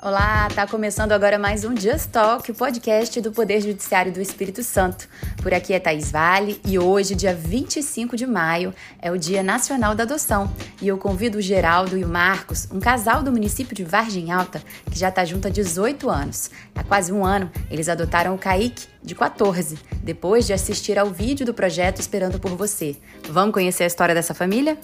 Olá, tá começando agora mais um Just Talk, o podcast do Poder Judiciário do Espírito Santo. Por aqui é Thaís Vale e hoje, dia 25 de maio, é o Dia Nacional da Adoção. E eu convido o Geraldo e o Marcos, um casal do município de Vargem Alta, que já tá junto há 18 anos. Há quase um ano, eles adotaram o Kaique, de 14, depois de assistir ao vídeo do projeto Esperando por Você. Vamos conhecer a história dessa família?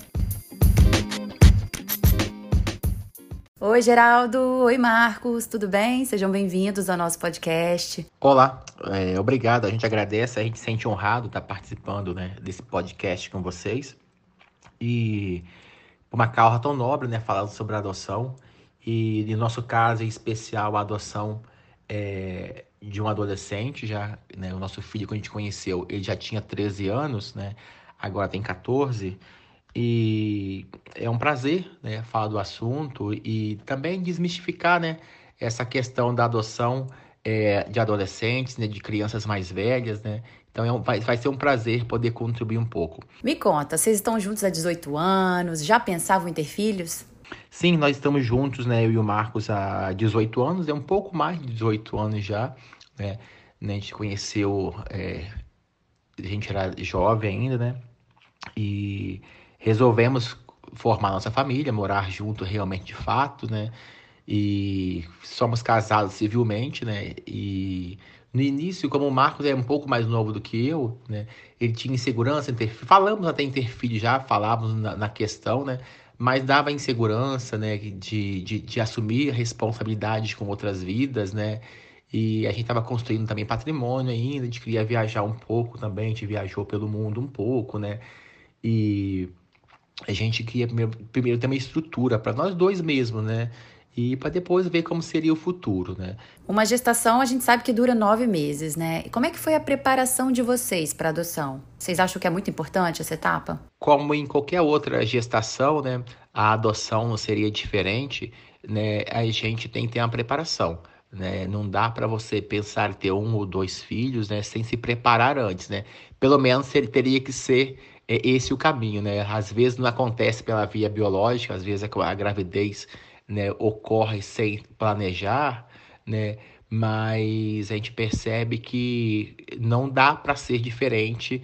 Oi, Geraldo. Oi, Marcos. Tudo bem? Sejam bem-vindos ao nosso podcast. Olá, é, obrigado. A gente agradece, a gente se sente honrado estar participando né, desse podcast com vocês. E uma causa tão nobre, né, falando sobre adoção. E no nosso caso em especial, a adoção é, de um adolescente, já, né, o nosso filho que a gente conheceu, ele já tinha 13 anos, né, agora tem 14. E é um prazer né, falar do assunto e também desmistificar né, essa questão da adoção é, de adolescentes, né, de crianças mais velhas. Né? Então é um, vai, vai ser um prazer poder contribuir um pouco. Me conta, vocês estão juntos há 18 anos, já pensavam em ter filhos? Sim, nós estamos juntos, né, eu e o Marcos, há 18 anos, é um pouco mais de 18 anos já. Né? A gente conheceu, é, a gente era jovem ainda, né? E resolvemos formar nossa família, morar junto realmente de fato, né? E somos casados civilmente, né? E no início, como o Marcos é um pouco mais novo do que eu, né? Ele tinha insegurança em ter Falamos até em ter filho já, falávamos na, na questão, né? Mas dava insegurança, né? De, de, de assumir responsabilidades com outras vidas, né? E a gente estava construindo também patrimônio ainda, a gente queria viajar um pouco também, a gente viajou pelo mundo um pouco, né? E a gente queria primeiro, primeiro ter uma estrutura para nós dois mesmo, né? E para depois ver como seria o futuro, né? Uma gestação a gente sabe que dura nove meses, né? Como é que foi a preparação de vocês para adoção? Vocês acham que é muito importante essa etapa? Como em qualquer outra gestação, né? A adoção não seria diferente, né? A gente tem que ter uma preparação. Né? Não dá para você pensar ter um ou dois filhos, né, sem se preparar antes, né? Pelo menos ele teria que ser é esse o caminho, né? Às vezes não acontece pela via biológica, às vezes a gravidez né, ocorre sem planejar, né? Mas a gente percebe que não dá para ser diferente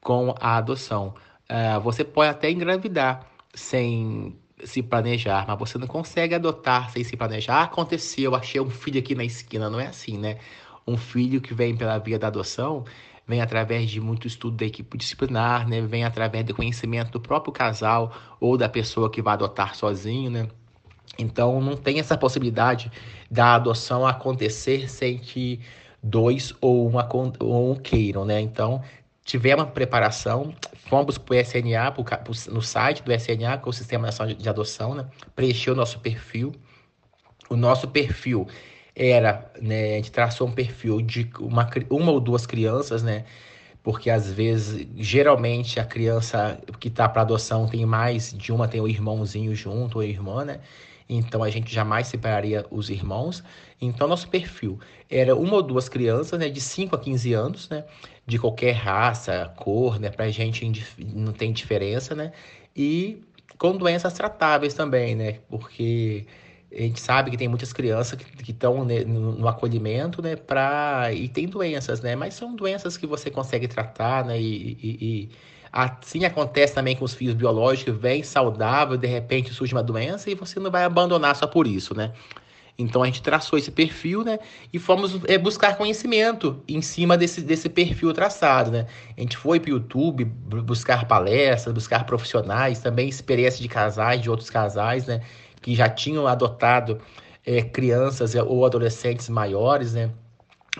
com a adoção. Uh, você pode até engravidar sem se planejar, mas você não consegue adotar sem se planejar. Ah, aconteceu, achei um filho aqui na esquina. Não é assim, né? Um filho que vem pela via da adoção, vem através de muito estudo da equipe disciplinar, né? Vem através do conhecimento do próprio casal ou da pessoa que vai adotar sozinho, né? Então não tem essa possibilidade da adoção acontecer sem que dois ou uma ou um queiram, né? Então tivemos preparação, fomos para o SNA, pro, no site do SNA, que é o Sistema Nacional de Adoção, né? Preencheu o nosso perfil. O nosso perfil era, né, a gente traçou um perfil de uma, uma ou duas crianças, né, porque às vezes, geralmente a criança que está para adoção tem mais de uma, tem o irmãozinho junto, ou a irmã, né, então a gente jamais separaria os irmãos. Então nosso perfil era uma ou duas crianças, né, de 5 a 15 anos, né, de qualquer raça, cor, né, pra gente não tem diferença, né, e com doenças tratáveis também, né, porque a gente sabe que tem muitas crianças que estão né, no, no, acolhimento, né, pra, e tem doenças, né, mas são doenças que você consegue tratar, né, e, e, e assim acontece também com os filhos biológicos, vem saudável, de repente surge uma doença e você não vai abandonar só por isso, né. Então a gente traçou esse perfil, né, e fomos é, buscar conhecimento em cima desse, desse perfil traçado, né. A gente foi para o YouTube buscar palestras, buscar profissionais, também experiência de casais, de outros casais, né, que já tinham adotado é, crianças ou adolescentes maiores, né?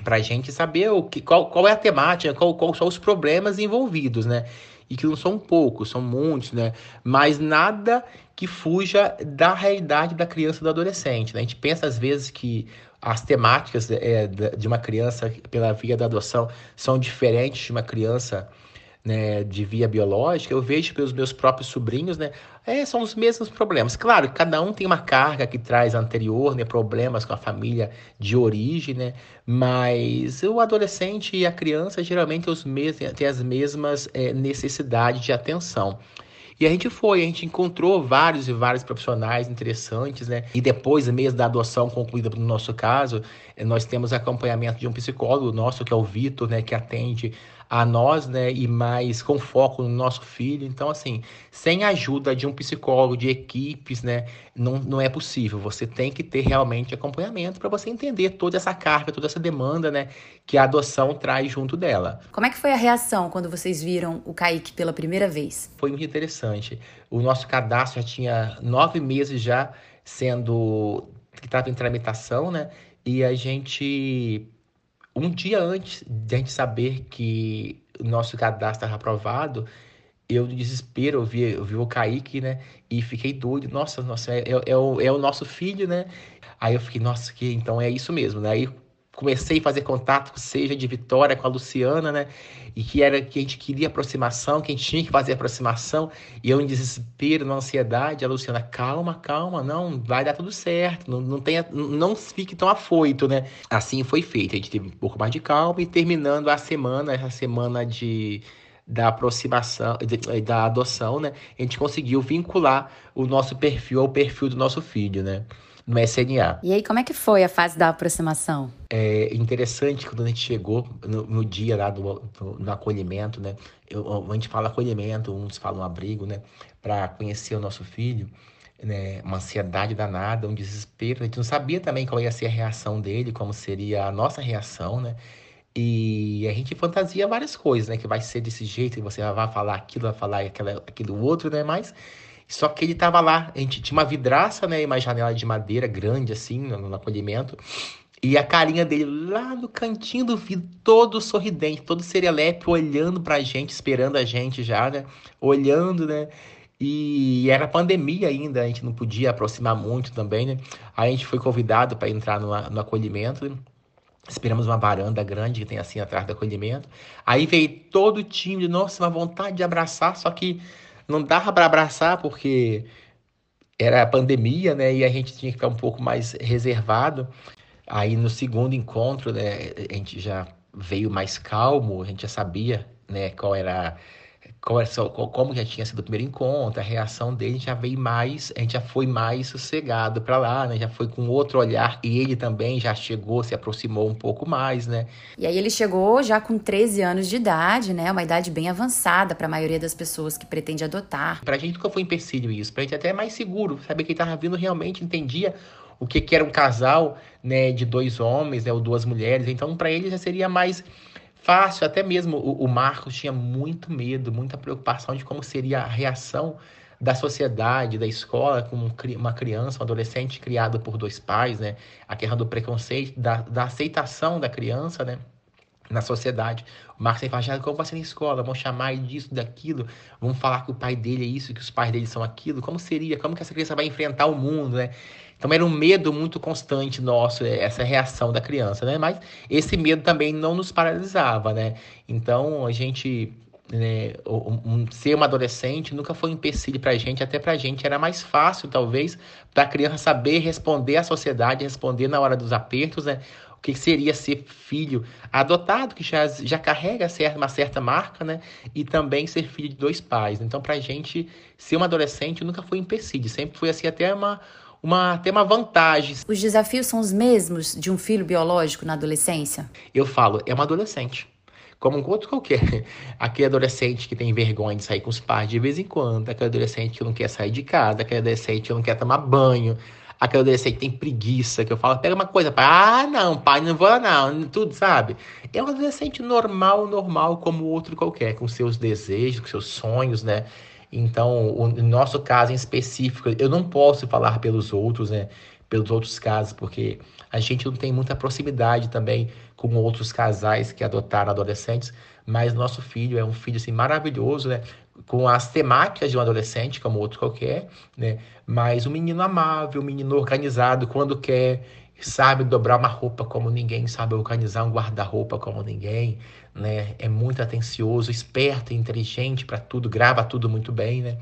Para a gente saber o que, qual, qual é a temática, qual, qual são os problemas envolvidos, né? E que não são poucos, são muitos, né? Mas nada que fuja da realidade da criança e do adolescente. Né? A gente pensa às vezes que as temáticas é, de uma criança pela via da adoção são diferentes de uma criança né, de via biológica, eu vejo pelos meus próprios sobrinhos, né, é, são os mesmos problemas. Claro, cada um tem uma carga que traz anterior, né, problemas com a família de origem, né, mas o adolescente e a criança geralmente mesmos, têm as mesmas é, necessidades de atenção. E a gente foi, a gente encontrou vários e vários profissionais interessantes, né? E depois mesmo da adoção concluída no nosso caso, nós temos acompanhamento de um psicólogo nosso, que é o Vitor, né? Que atende a nós, né, e mais com foco no nosso filho. Então, assim, sem a ajuda de um psicólogo, de equipes, né, não, não é possível. Você tem que ter realmente acompanhamento para você entender toda essa carga, toda essa demanda, né, que a adoção traz junto dela. Como é que foi a reação quando vocês viram o Kaique pela primeira vez? Foi muito interessante. O nosso cadastro já tinha nove meses já sendo que estava em tramitação, né? E a gente um dia antes de a gente saber que o nosso cadastro estava aprovado, eu, no desespero, eu vi, eu vi o Kaique, né? E fiquei doido. Nossa, nossa, é, é, é, o, é o nosso filho, né? Aí eu fiquei, nossa, que então é isso mesmo, né? Aí comecei a fazer contato, seja de Vitória com a Luciana, né? E que era que a gente queria aproximação, que a gente tinha que fazer aproximação. E eu em desespero, na ansiedade, a Luciana, calma, calma, não, vai dar tudo certo, não, não, tenha, não fique tão afoito, né? Assim foi feito, a gente teve um pouco mais de calma e terminando a semana, essa semana de da aproximação, da adoção, né? A gente conseguiu vincular o nosso perfil ao perfil do nosso filho, né? No SNA. E aí, como é que foi a fase da aproximação? É interessante quando a gente chegou no, no dia lá do, do, do acolhimento, né? Eu, a gente fala acolhimento, uns falam abrigo, né? Para conhecer o nosso filho, né? Uma ansiedade danada, um desespero. A gente não sabia também qual ia ser a reação dele, como seria a nossa reação, né? E a gente fantasia várias coisas, né? Que vai ser desse jeito, que você vai falar aquilo, vai falar aquela, aquilo outro, né? Mas só que ele tava lá, a gente tinha uma vidraça, né? E uma janela de madeira grande, assim, no, no acolhimento. E a carinha dele lá no cantinho do vidro, todo sorridente, todo serelepe, olhando pra gente, esperando a gente já, né? Olhando, né? E era pandemia ainda, a gente não podia aproximar muito também, né? Aí a gente foi convidado para entrar no, no acolhimento. Né? Esperamos uma varanda grande que tem assim atrás do acolhimento. Aí veio todo o time, nossa, uma vontade de abraçar, só que não dava para abraçar porque era a pandemia, né? E a gente tinha que ficar um pouco mais reservado. Aí no segundo encontro, né, a gente já veio mais calmo, a gente já sabia, né, qual era como já tinha sido o primeiro encontro, a reação dele já veio mais, a gente já foi mais sossegado para lá, né? Já foi com outro olhar e ele também já chegou, se aproximou um pouco mais, né? E aí ele chegou já com 13 anos de idade, né? Uma idade bem avançada para a maioria das pessoas que pretende adotar. Pra gente nunca foi empecilho isso, pra gente até é mais seguro, saber que ele tava vindo realmente entendia o que, que era um casal, né, de dois homens, né, ou duas mulheres. Então, para ele já seria mais fácil, até mesmo o, o Marcos tinha muito medo, muita preocupação de como seria a reação da sociedade, da escola, com uma criança, um adolescente criado por dois pais, né? A questão do preconceito, da, da aceitação da criança, né? Na sociedade. O Marcos sempre fala, como vai na escola? Vão chamar ele disso, daquilo, vão falar que o pai dele é isso, que os pais dele são aquilo. Como seria? Como que essa criança vai enfrentar o mundo, né? Então era um medo muito constante nosso, é, essa reação da criança, né? Mas esse medo também não nos paralisava, né? Então a gente né, um, ser uma adolescente nunca foi um empecilho para a gente, até para a gente era mais fácil, talvez, para a criança saber responder à sociedade, responder na hora dos apertos, né? O que seria ser filho adotado, que já, já carrega uma certa marca, né? E também ser filho de dois pais. Então, para a gente, ser uma adolescente nunca foi um empecilho, sempre foi assim, até uma uma, tem uma vantagem. Os desafios são os mesmos de um filho biológico na adolescência? Eu falo, é uma adolescente. Como um outro qualquer. Aquele adolescente que tem vergonha de sair com os pais de vez em quando, aquele adolescente que não quer sair de casa, aquele adolescente que não quer tomar banho, aquele adolescente tem preguiça, que eu falo, pega uma coisa, pai, ah, não, pai, não vou não, tudo, sabe? É um adolescente normal, normal, como outro qualquer, com seus desejos, com seus sonhos, né? Então, o nosso caso em específico, eu não posso falar pelos outros, né? Pelos outros casos, porque a gente não tem muita proximidade também com outros casais que adotaram adolescentes, mas nosso filho é um filho assim maravilhoso, né? Com as temáticas de um adolescente, como outro qualquer, né? Mas um menino amável, um menino organizado quando quer, sabe dobrar uma roupa como ninguém, sabe organizar um guarda-roupa como ninguém, né? É muito atencioso, esperto, inteligente para tudo, grava tudo muito bem, né?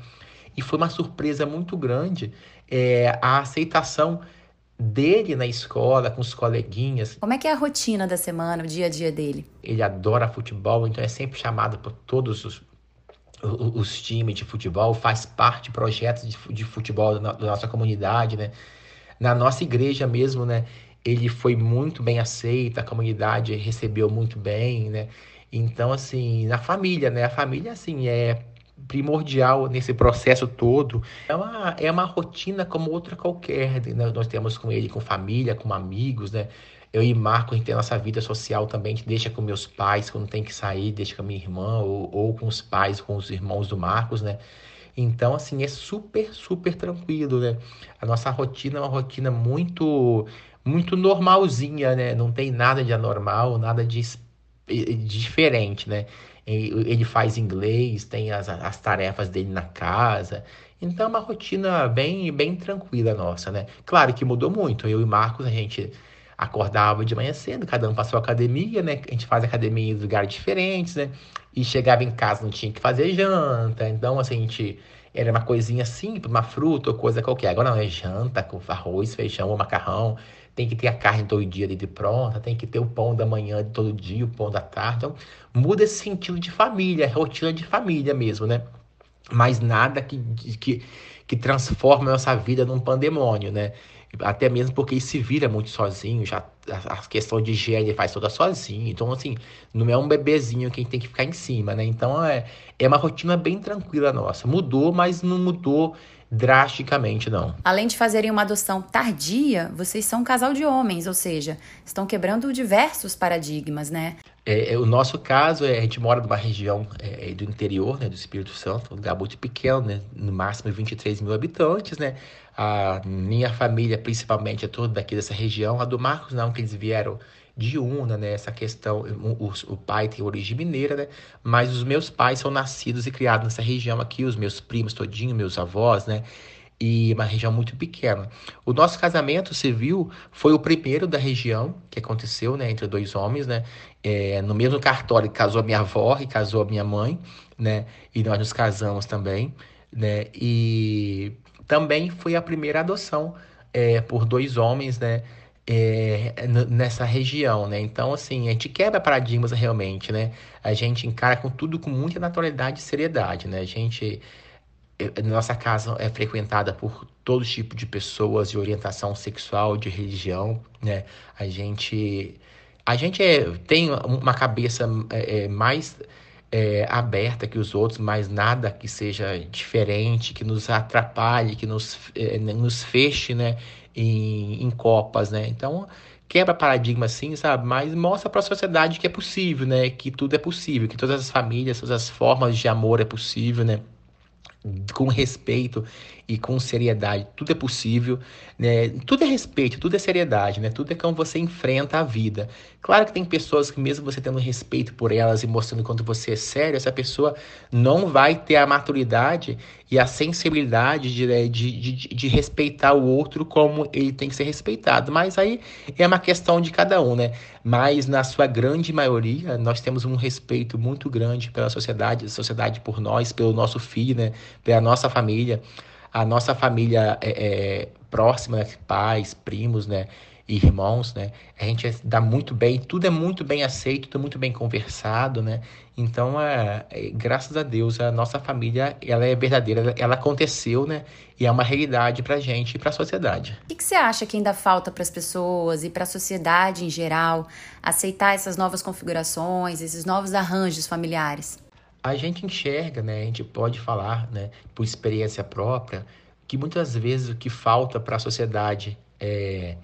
E foi uma surpresa muito grande é, a aceitação dele na escola, com os coleguinhas. Como é que é a rotina da semana, o dia a dia dele? Ele adora futebol, então é sempre chamado por todos os, os times de futebol, faz parte projetos de, futebol da nossa comunidade, né? Na nossa igreja mesmo, né? Ele foi muito bem aceito, a comunidade recebeu muito bem, né? Então, assim, na família, né? A família, assim, é primordial nesse processo todo. É uma, é uma rotina como outra qualquer, né? Nós temos com ele, com família, com amigos, né? Eu e Marco, a gente tem a nossa vida social também, a gente deixa com meus pais quando tem que sair, deixa com a minha irmã, ou, ou com os pais, com os irmãos do Marcos, né? Então, assim, é super, super tranquilo, né? A nossa rotina é uma rotina muito, muito normalzinha, né? Não tem nada de anormal, nada de, de diferente, né? Ele faz inglês, tem as, as tarefas dele na casa. Então, é uma rotina bem, bem tranquila nossa, né? Claro que mudou muito. Eu e Marcos, a gente acordava de manhã cedo, cada um passou a academia, né? A gente faz academia em lugares diferentes, né? E chegava em casa, não tinha que fazer janta. Então, assim, a gente era uma coisinha simples, uma fruta ou coisa qualquer. Agora não, é janta com arroz, feijão ou macarrão. Tem que ter a carne todo dia ali de pronta, tem que ter o pão da manhã de todo dia, o pão da tarde. Então, muda esse sentido de família, rotina de família mesmo, né? Mas nada que, que, que transforma a nossa vida num pandemônio, né? Até mesmo porque ele se vira muito sozinho, já a, questão de higiene faz toda sozinho. Então, assim, não é um bebezinho que a gente tem que ficar em cima, né? Então, é, é uma rotina bem tranquila nossa. Mudou, mas não mudou drasticamente, não. Além de fazerem uma adoção tardia, vocês são um casal de homens, ou seja, estão quebrando diversos paradigmas, né? É, é, o nosso caso, é, a gente mora numa região é, do interior, né, do Espírito Santo, um lugar muito pequeno, né, no máximo 23 mil habitantes, né, a minha família, principalmente, é toda daqui dessa região. A do Marcos, não, que eles vieram de Una, né? Essa questão, o, o, pai tem origem mineira, né? Mas os meus pais são nascidos e criados nessa região aqui, os meus primos todinho, meus avós, né? E uma região muito pequena. O nosso casamento civil foi o primeiro da região que aconteceu, né? Entre dois homens, né? É, no mesmo cartório casou a minha avó e casou a minha mãe, né? E nós nos casamos também, né? E também foi a primeira adoção é, por dois homens, né? É, nessa região, né? Então, assim, a gente quebra paradigmas realmente, né? A gente encara com tudo com muita naturalidade e seriedade, né? A gente, nossa casa é frequentada por todo tipo de pessoas de orientação sexual, de religião, né? A gente, a gente é, tem uma cabeça é, é mais é, aberta que os outros, mas nada que seja diferente, que nos atrapalhe, que nos, é, nos feche, né, em, em copas, né? Então, quebra paradigma assim, sabe? Mas mostra para a sociedade que é possível, né? Que tudo é possível, que todas as famílias, todas as formas de amor é possível, né? Com respeito e com seriedade. Tudo é possível, né? Tudo é respeito, tudo é seriedade, né? Tudo é como você enfrenta a vida. Claro que tem pessoas que mesmo você tendo respeito por elas e mostrando quanto você é sério, essa pessoa não vai ter a maturidade e a sensibilidade de, né, de, de, de respeitar o outro como ele tem que ser respeitado. Mas aí é uma questão de cada um, né? Mas na sua grande maioria, nós temos um respeito muito grande pela sociedade, sociedade por nós, pelo nosso filho, né? Pela nossa família a nossa família é, é, próxima, né? pais, primos, né? irmãos, né? A gente dá muito bem, tudo é muito bem aceito, tudo é muito bem conversado, né? Então, é, é, graças a Deus, a nossa família, ela é verdadeira, ela, ela aconteceu, né? E é uma realidade pra gente e pra sociedade. O que, que você acha que ainda falta para as pessoas e para a sociedade em geral aceitar essas novas configurações, esses novos arranjos familiares? A gente enxerga, né, a gente pode falar, né, por experiência própria, que muitas vezes o que falta para a sociedade é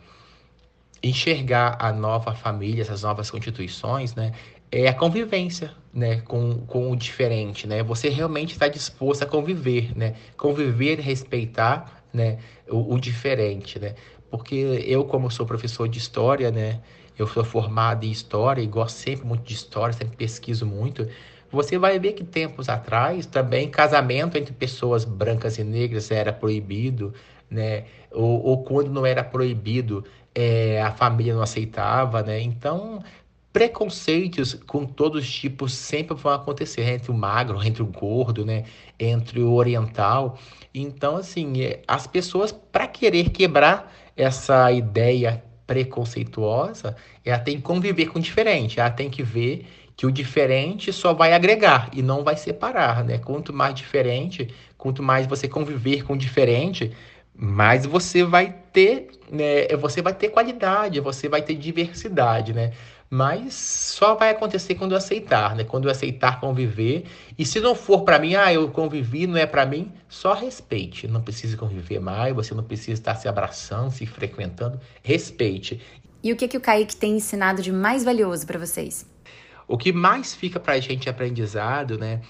enxergar a nova família, essas novas constituições, né, é a convivência, né, com, com o diferente, né, você realmente está disposto a conviver, né, conviver respeitar, né, o, o diferente, né, porque eu, como sou professor de história, né, eu sou formado em história e gosto sempre muito de história, sempre pesquiso muito, você vai ver que tempos atrás também casamento entre pessoas brancas e negras era proibido, né? Ou, ou quando não era proibido, é, a família não aceitava, né? Então, preconceitos com todos os tipos sempre vão acontecer entre o magro, entre o gordo, né? Entre o oriental. Então, assim, é, as pessoas, para querer quebrar essa ideia preconceituosa, ela tem que conviver com o diferente, ela tem que ver que o diferente só vai agregar e não vai separar, né? Quanto mais diferente, quanto mais você conviver com o diferente, mais você vai ter, né? Você vai ter qualidade, você vai ter diversidade, né? Mas só vai acontecer quando eu aceitar, né? Quando eu aceitar conviver. E se não for para mim, ah, eu convivi, não é para mim, só respeite. Não precisa conviver mais, você não precisa estar se abraçando, se frequentando. Respeite. E o que, que o Kaique tem ensinado de mais valioso para vocês? O que mais fica para a gente aprendizado, né,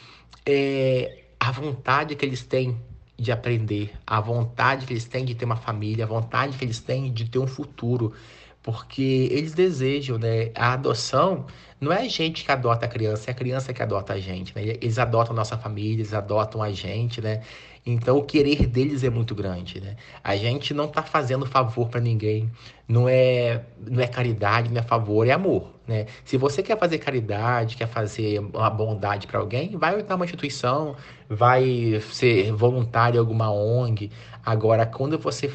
é a vontade que eles têm de aprender, a vontade que eles têm de ter uma família, a vontade que eles têm de ter um futuro, porque eles desejam, né, a adoção não é a gente que adota a criança, é a criança que adota a gente, né? Eles adotam nossa família, eles adotam a gente, né? Então o querer deles é muito grande, né? A gente não está fazendo favor para ninguém, não é não é caridade, não é favor, é amor, né? Se você quer fazer caridade, quer fazer uma bondade para alguém, vai para uma instituição, vai ser voluntário em alguma ONG. Agora, quando você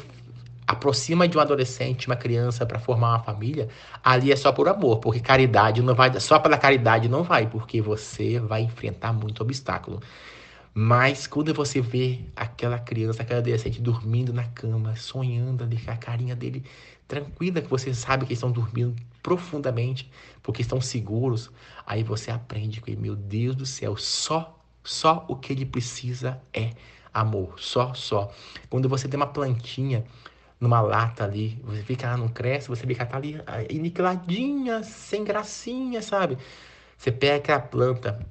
aproxima de um adolescente, uma criança para formar uma família, ali é só por amor, porque caridade não vai, só pela caridade não vai, porque você vai enfrentar muito obstáculo. Mas quando você vê aquela criança, aquela adolescente dormindo na cama, sonhando ali com a carinha dele tranquila, que você sabe que eles estão dormindo profundamente, porque estão seguros, aí você aprende que, meu Deus do céu, só, só o que ele precisa é amor, só, só. Quando você tem uma plantinha numa lata ali, você que ela não cresce, você vê que ela tá ali aniquiladinha, sem gracinha, sabe? Você pega aquela planta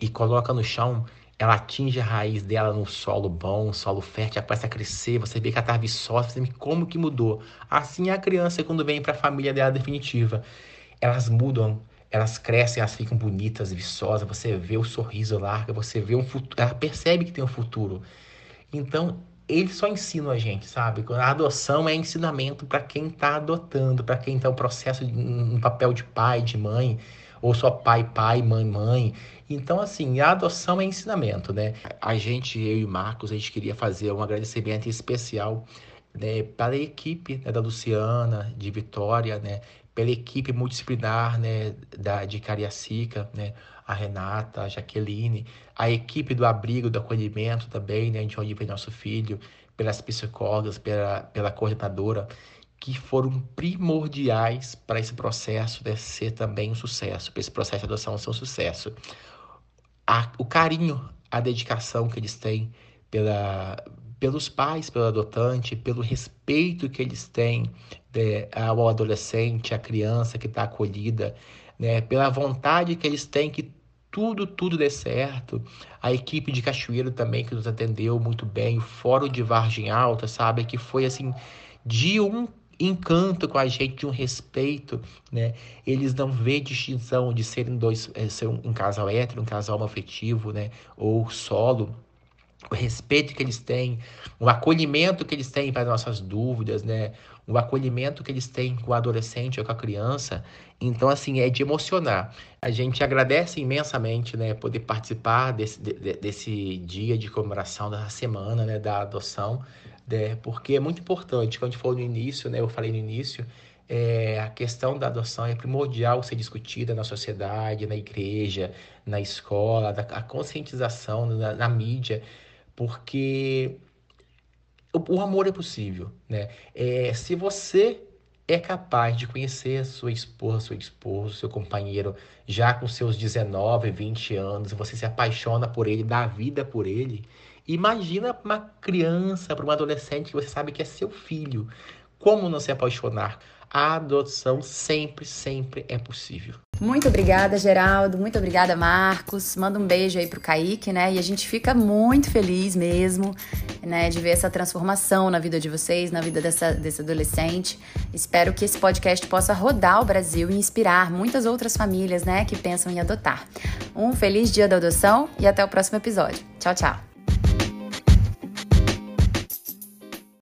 e coloca no chão, ela atinge a raiz dela no solo bom, solo fértil, ela começa a crescer, você vê que ela tá viçosa, você vê como que mudou. Assim é a criança quando vem para a família dela definitiva. Elas mudam, elas crescem, elas ficam bonitas, viçosas, você vê o sorriso larga, você vê um futuro, ela percebe que tem um futuro. Então, eles só ensinam a gente, sabe? A adoção é ensinamento para quem está adotando, para quem está no processo de um papel de pai, de mãe, ou só pai, pai, mãe, mãe. Então, assim, a adoção é ensinamento, né? A gente, eu e o Marcos, a gente queria fazer um agradecimento especial né, para a equipe né, da Luciana, de Vitória, né? Pela equipe multidisciplinar, né, da, de Cariacica, né? A Renata, a Jaqueline, a equipe do abrigo, do acolhimento também, né, de onde vem nosso filho, pelas psicólogas, pela, pela coordenadora, que foram primordiais para esse processo de ser também um sucesso, para esse processo de adoção ser um sucesso. A, o carinho, a dedicação que eles têm pela, pelos pais, pelo adotante, pelo respeito que eles têm de, ao adolescente, à criança que está acolhida, né, pela vontade que eles têm que tudo, tudo dê certo. A equipe de Cachoeiro também que nos atendeu muito bem, o Fórum de Vargem Alta, sabe, que foi assim de um encanto com a gente, de um respeito, né? Eles não vê distinção de serem dois, é, ser um, um casal hétero, um casal afetivo, né? Ou solo o respeito que eles têm, o acolhimento que eles têm para nossas dúvidas, né? O acolhimento que eles têm com o adolescente ou com a criança. Então, assim, é de emocionar. A gente agradece imensamente, né, poder participar desse, de, desse dia de comemoração da semana, né, da adoção, né, porque é muito importante. Quando a gente falou no início, né, eu falei no início, é, a questão da adoção é primordial ser discutida na sociedade, na igreja, na escola, da, a conscientização na, na mídia porque o, amor é possível, né? É, se você é capaz de conhecer sua esposa, seu esposo, seu companheiro, já com seus 19, 20 anos, você se apaixona por ele, dá vida por ele. Imagina uma criança, para uma adolescente que você sabe que é seu filho. Como não se apaixonar? A adoção sempre, sempre é possível. Muito obrigada, Geraldo. Muito obrigada, Marcos. Manda um beijo aí pro Kaique, né? E a gente fica muito feliz mesmo, né, de ver essa transformação na vida de vocês, na vida dessa, desse adolescente. Espero que esse podcast possa rodar o Brasil e inspirar muitas outras famílias, né, que pensam em adotar. Um feliz dia da adoção e até o próximo episódio. Tchau, tchau.